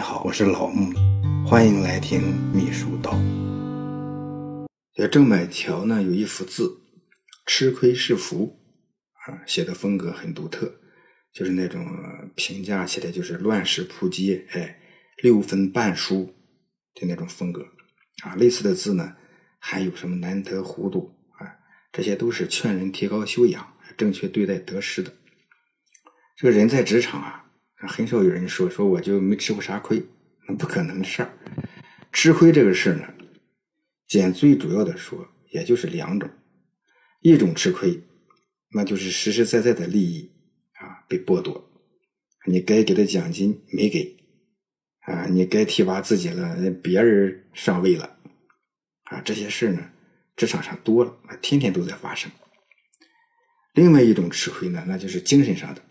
你好，我是老穆，欢迎来听秘书道。这郑板桥呢有一幅字“吃亏是福”，啊，写的风格很独特，就是那种评价起来就是乱世扑街，哎，六分半书的那种风格啊。类似的字呢，还有什么难得糊涂啊，这些都是劝人提高修养、正确对待得失的。这个人在职场啊。很少有人说说我就没吃过啥亏，那不可能的事儿。吃亏这个事儿呢，简最主要的说，也就是两种：一种吃亏，那就是实实在在的利益啊被剥夺，你该给的奖金没给，啊，你该提拔自己了，别人上位了，啊，这些事儿呢，职场上多了，天天都在发生。另外一种吃亏呢，那就是精神上的，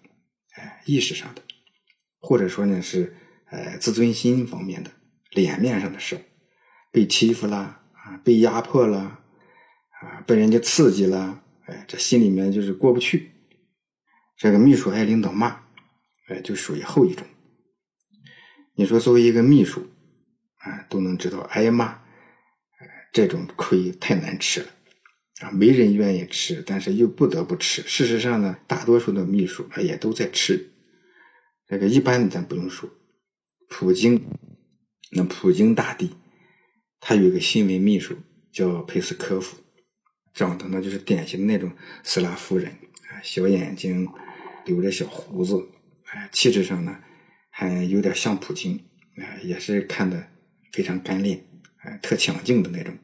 哎，意识上的。或者说呢是呃自尊心方面的脸面上的事被欺负了啊，被压迫了啊，被人家刺激了，哎，这心里面就是过不去。这个秘书挨领导骂，哎，就属于后一种。你说作为一个秘书啊，都能知道挨骂，这种亏太难吃了啊，没人愿意吃，但是又不得不吃。事实上呢，大多数的秘书也都在吃。这个一般的咱不用说，普京，那普京大帝，他有一个新闻秘书叫佩斯科夫，长得呢就是典型的那种斯拉夫人啊，小眼睛，留着小胡子，哎，气质上呢还有点像普京，哎，也是看的非常干练，哎，特强劲的那种。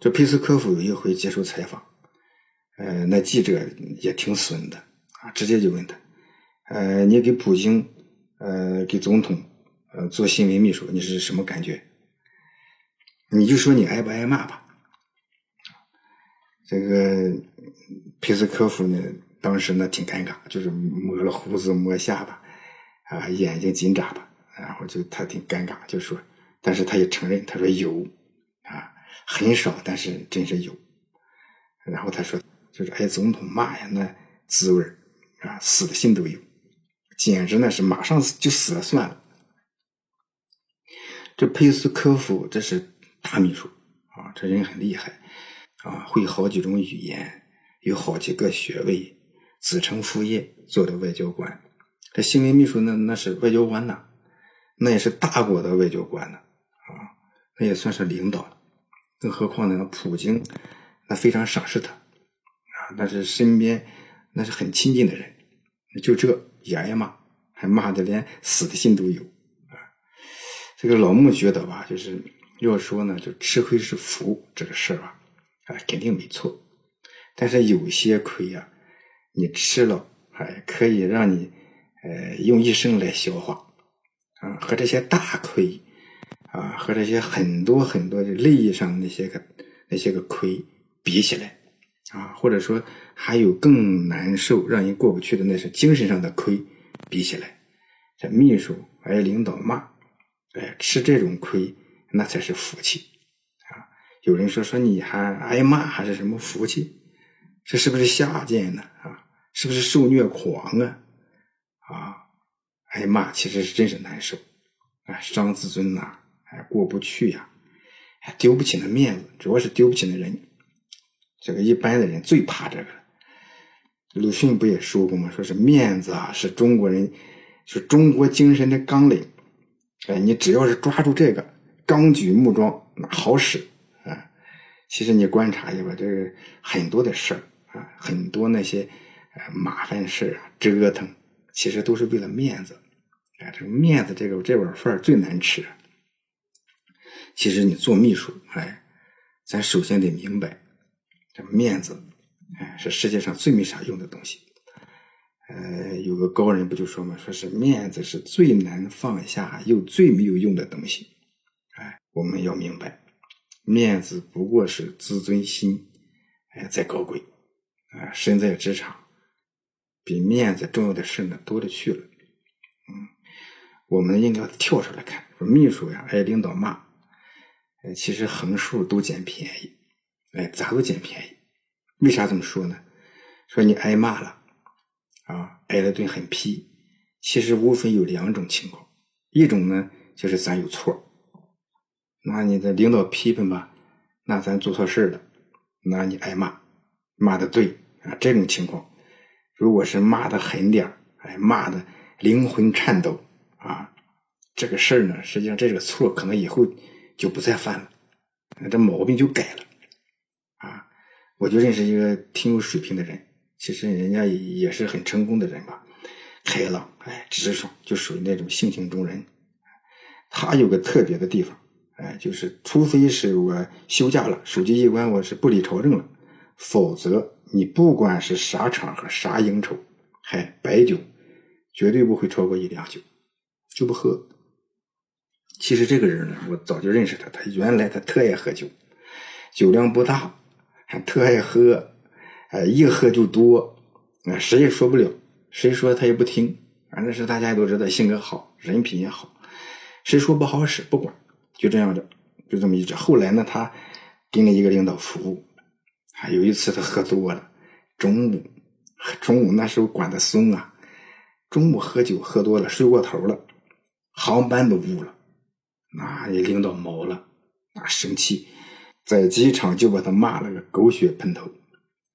这佩斯科夫有一回接受采访，呃，那记者也挺损的啊，直接就问他。呃，你给普京，呃，给总统，呃，做新闻秘书，你是什么感觉？你就说你挨不挨骂吧。这个佩斯科夫呢，当时呢挺尴尬，就是摸了胡子，摸下巴，啊，眼睛紧眨巴，然后就他挺尴尬，就说，但是他也承认，他说有，啊，很少，但是真是有。然后他说，就是挨总统骂呀，那滋味啊，死的心都有。简直那是马上就死了算了。这佩斯科夫这是大秘书啊，这人很厉害啊，会好几种语言，有好几个学位，子承父业做的外交官。这新闻秘书那那是外交官呐，那也是大国的外交官呢啊，那也算是领导。更何况呢，普京那非常赏识他啊，那是身边那是很亲近的人，就这。也挨骂，还骂的连死的心都有啊！这个老穆觉得吧，就是要说呢，就吃亏是福这个事儿啊，啊，肯定没错。但是有些亏啊，你吃了还可以让你呃用一生来消化啊，和这些大亏啊，和这些很多很多的利益上那些个那些个亏比起来。啊，或者说还有更难受、让人过不去的，那是精神上的亏。比起来，这秘书挨领导骂，哎，吃这种亏，那才是福气啊！有人说说你还挨骂，还是什么福气？这是不是下贱呢？啊，是不是受虐狂啊？啊，挨骂其实是真是难受，啊，伤自尊呐，哎，过不去呀，还丢不起那面子，主要是丢不起那人。这个一般的人最怕这个。鲁迅不也说过吗？说是面子啊，是中国人，是中国精神的纲领。哎，你只要是抓住这个，纲举木桩，那好使啊。其实你观察一下吧，这个很多的事儿啊，很多那些麻烦事啊，折腾，其实都是为了面子。哎，这个面子，这个这碗饭最难吃。其实你做秘书，哎，咱首先得明白。这面子，哎，是世界上最没啥用的东西。呃，有个高人不就说嘛，说是面子是最难放下又最没有用的东西。哎，我们要明白，面子不过是自尊心，哎，再高贵。啊，身在职场，比面子重要的事呢多了去了。嗯，我们应该跳出来看，说秘书呀挨领导骂，呃，其实横竖都捡便宜。哎，咋都捡便宜？为啥这么说呢？说你挨骂了，啊，挨了顿狠批，其实无非有两种情况。一种呢就是咱有错，那你的领导批评吧，那咱做错事了，那你挨骂，骂的对啊，这种情况，如果是骂的狠点哎，骂的灵魂颤抖啊，这个事儿呢，实际上这个错可能以后就不再犯了，这毛病就改了。我就认识一个挺有水平的人，其实人家也是很成功的人吧。开朗，哎，直爽，就属于那种性情中人。他有个特别的地方，哎，就是除非是我休假了，手机一关，我是不理朝政了，否则你不管是啥场合、啥应酬，嗨，白酒绝对不会超过一两酒，就不喝。其实这个人呢，我早就认识他，他原来他特爱喝酒，酒量不大，特爱喝，哎，一喝就多，啊，谁也说不了。谁说他也不听，反正是大家都知道，性格好，人品也好。谁说不好使，不管，就这样着，就这么一直。后来呢，他给了一个领导服务，还有一次他喝多了，中午，中午那时候管的松啊，中午喝酒喝多了，睡过头了，航班都误了，那领导毛了，啊，生气，在机场就把他骂了个狗血喷头，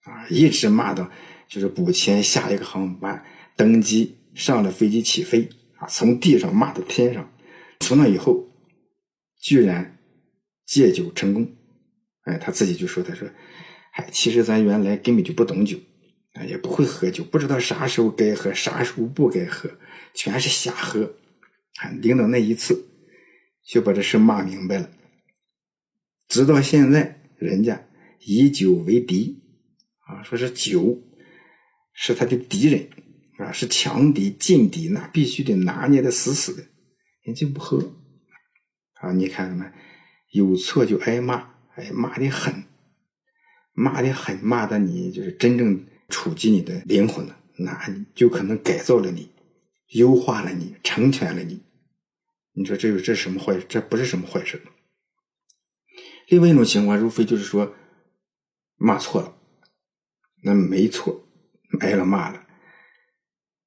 啊，一直骂到。就是补签下一个航班，登机上了飞机起飞啊，从地上骂到天上，从那以后，居然戒酒成功。哎，他自己就说：“他说，哎，其实咱原来根本就不懂酒，啊，也不会喝酒，不知道啥时候该喝，啥时候不该喝，全是瞎喝。领导那一次就把这事骂明白了，直到现在，人家以酒为敌啊，说是酒。”是他的敌人啊，是强敌劲敌，那必须得拿捏的死死的，人家不喝啊！你看什么？有错就挨骂，哎，骂的狠，骂的狠，骂的你就是真正触及你的灵魂了，那你就可能改造了你，优化了你，成全了你。你说这有这什么坏？这不是什么坏事。另外一种情况，无非就是说骂错了，那没错。挨了骂了，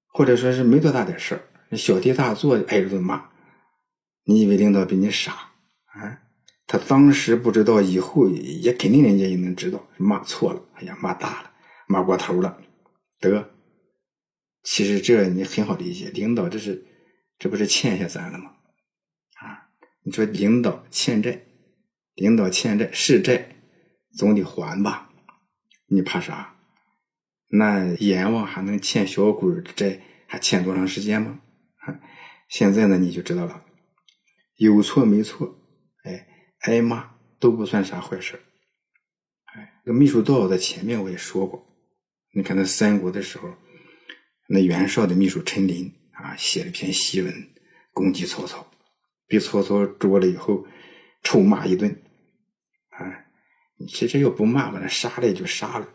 或者说是没多大点事儿，小题大做挨着顿骂。你以为领导比你傻啊？他当时不知道，以后也肯定人家也能知道，骂错了，哎呀，骂大了，骂过头了，得。其实这你很好理解，领导这是这不是欠下咱了吗？啊，你说领导欠债，领导欠债是债，总得还吧？你怕啥？那阎王还能欠小鬼的债，还欠多长时间吗？现在呢，你就知道了，有错没错，哎，挨骂都不算啥坏事。哎，这秘书道在前面我也说过，你看那三国的时候，那袁绍的秘书陈琳啊，写了篇檄文攻击曹操，被曹操捉了以后臭骂一顿。其实要不骂，把他杀了也就杀了。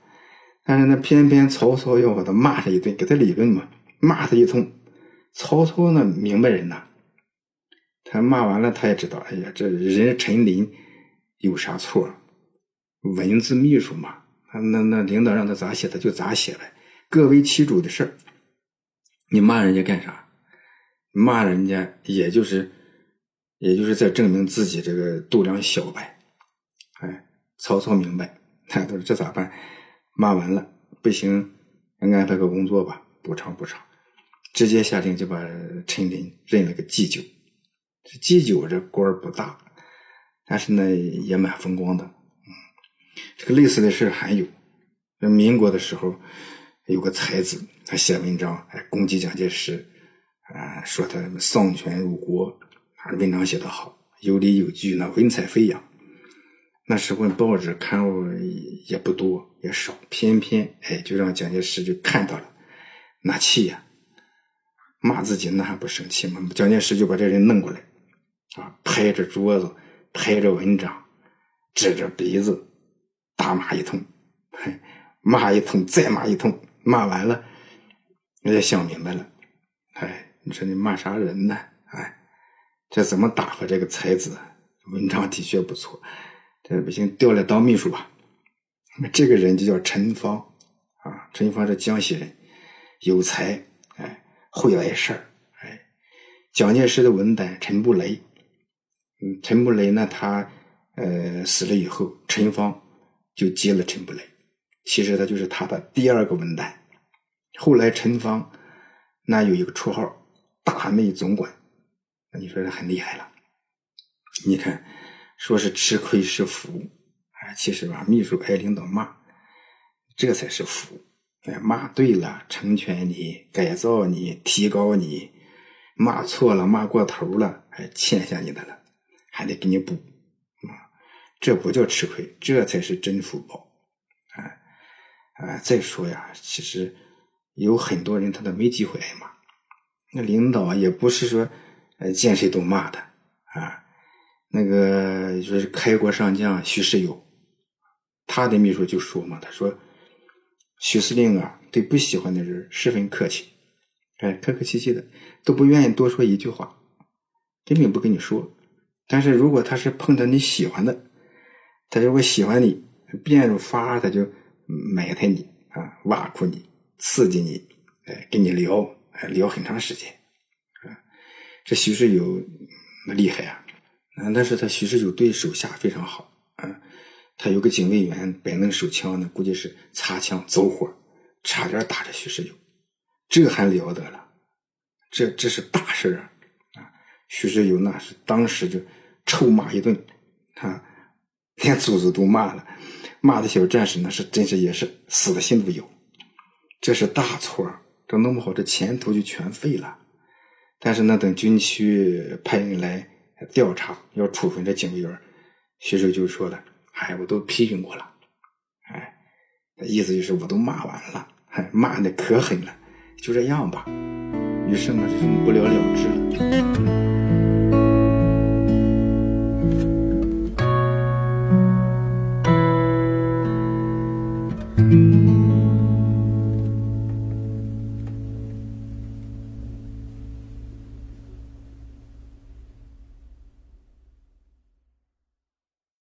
但是那偏偏曹操要把他骂他一顿，给他理论嘛，骂他一通。曹操呢，明白人呐，他骂完了，他也知道，哎呀，这人陈琳有啥错？文字秘书嘛，那那领导让他咋写，他就咋写了，各为其主的事儿。你骂人家干啥？骂人家也就是，也就是在证明自己这个度量小呗。哎，曹操明白，他说这咋办？骂完了不行，安排个工作吧，补偿补偿。直接下令就把陈琳认了个祭酒。这祭酒这官不大，但是呢也蛮风光的。嗯，这个类似的事还有，那民国的时候有个才子，他写文章哎攻击蒋介石，啊说他丧权辱国，文章写得好，有理有据，那文采飞扬。那时候报纸刊物也不多也少，偏偏哎就让蒋介石就看到了，那气呀，骂自己那还不生气吗？蒋介石就把这人弄过来，啊，拍着桌子，拍着文章，指着鼻子，大骂一通，骂一通再骂一通，骂完了，人家想明白了，哎，你说你骂啥人呢？哎，这怎么打发这个才子？文章的确不错。这不行，调来当秘书吧。这个人就叫陈芳啊，陈芳是江西人，有才，哎，会来事儿，哎，蒋介石的文胆陈布雷，嗯，陈布雷呢，他呃死了以后，陈芳就接了陈布雷，其实他就是他的第二个文胆。后来陈芳那有一个绰号“大内总管”，那你说他很厉害了。你看，说是吃亏是福，哎，其实吧，秘书挨领导骂，这才是福。哎，骂对了，成全你，改造你，提高你；骂错了，骂过头了，还欠下你的了，还得给你补。啊，这不叫吃亏，这才是真福报。啊啊，再说呀，其实有很多人他都没机会挨骂，那领导也不是说呃见谁都骂他啊。那个就是开国上将徐世友，他的秘书就说嘛，他说。徐司令啊，对不喜欢的人十分客气，哎，客客气气的，都不愿意多说一句话，根本不跟你说。但是如果他是碰到你喜欢的，他如果喜欢你，变着法他就埋汰你啊，挖苦你，刺激你，哎，跟你聊，哎，聊很长时间。啊，这徐世友那厉害啊，啊，但是他徐世友对手下非常好啊。他有个警卫员摆弄手枪呢，估计是擦枪走火，差点打着徐世友，这还了得了？这这是大事啊！啊，徐世友那是当时就臭骂一顿，啊 连祖宗都骂了，骂的小战士那是真是也是死的心都有。这是大错，这弄不好这前途就全废了。但是那等军区派人来调查，要处分这警卫员，徐水就说了。哎，我都批评过了，哎，意思就是我都骂完了，哎，骂的可狠了，就这样吧，于是呢，就不了了之了。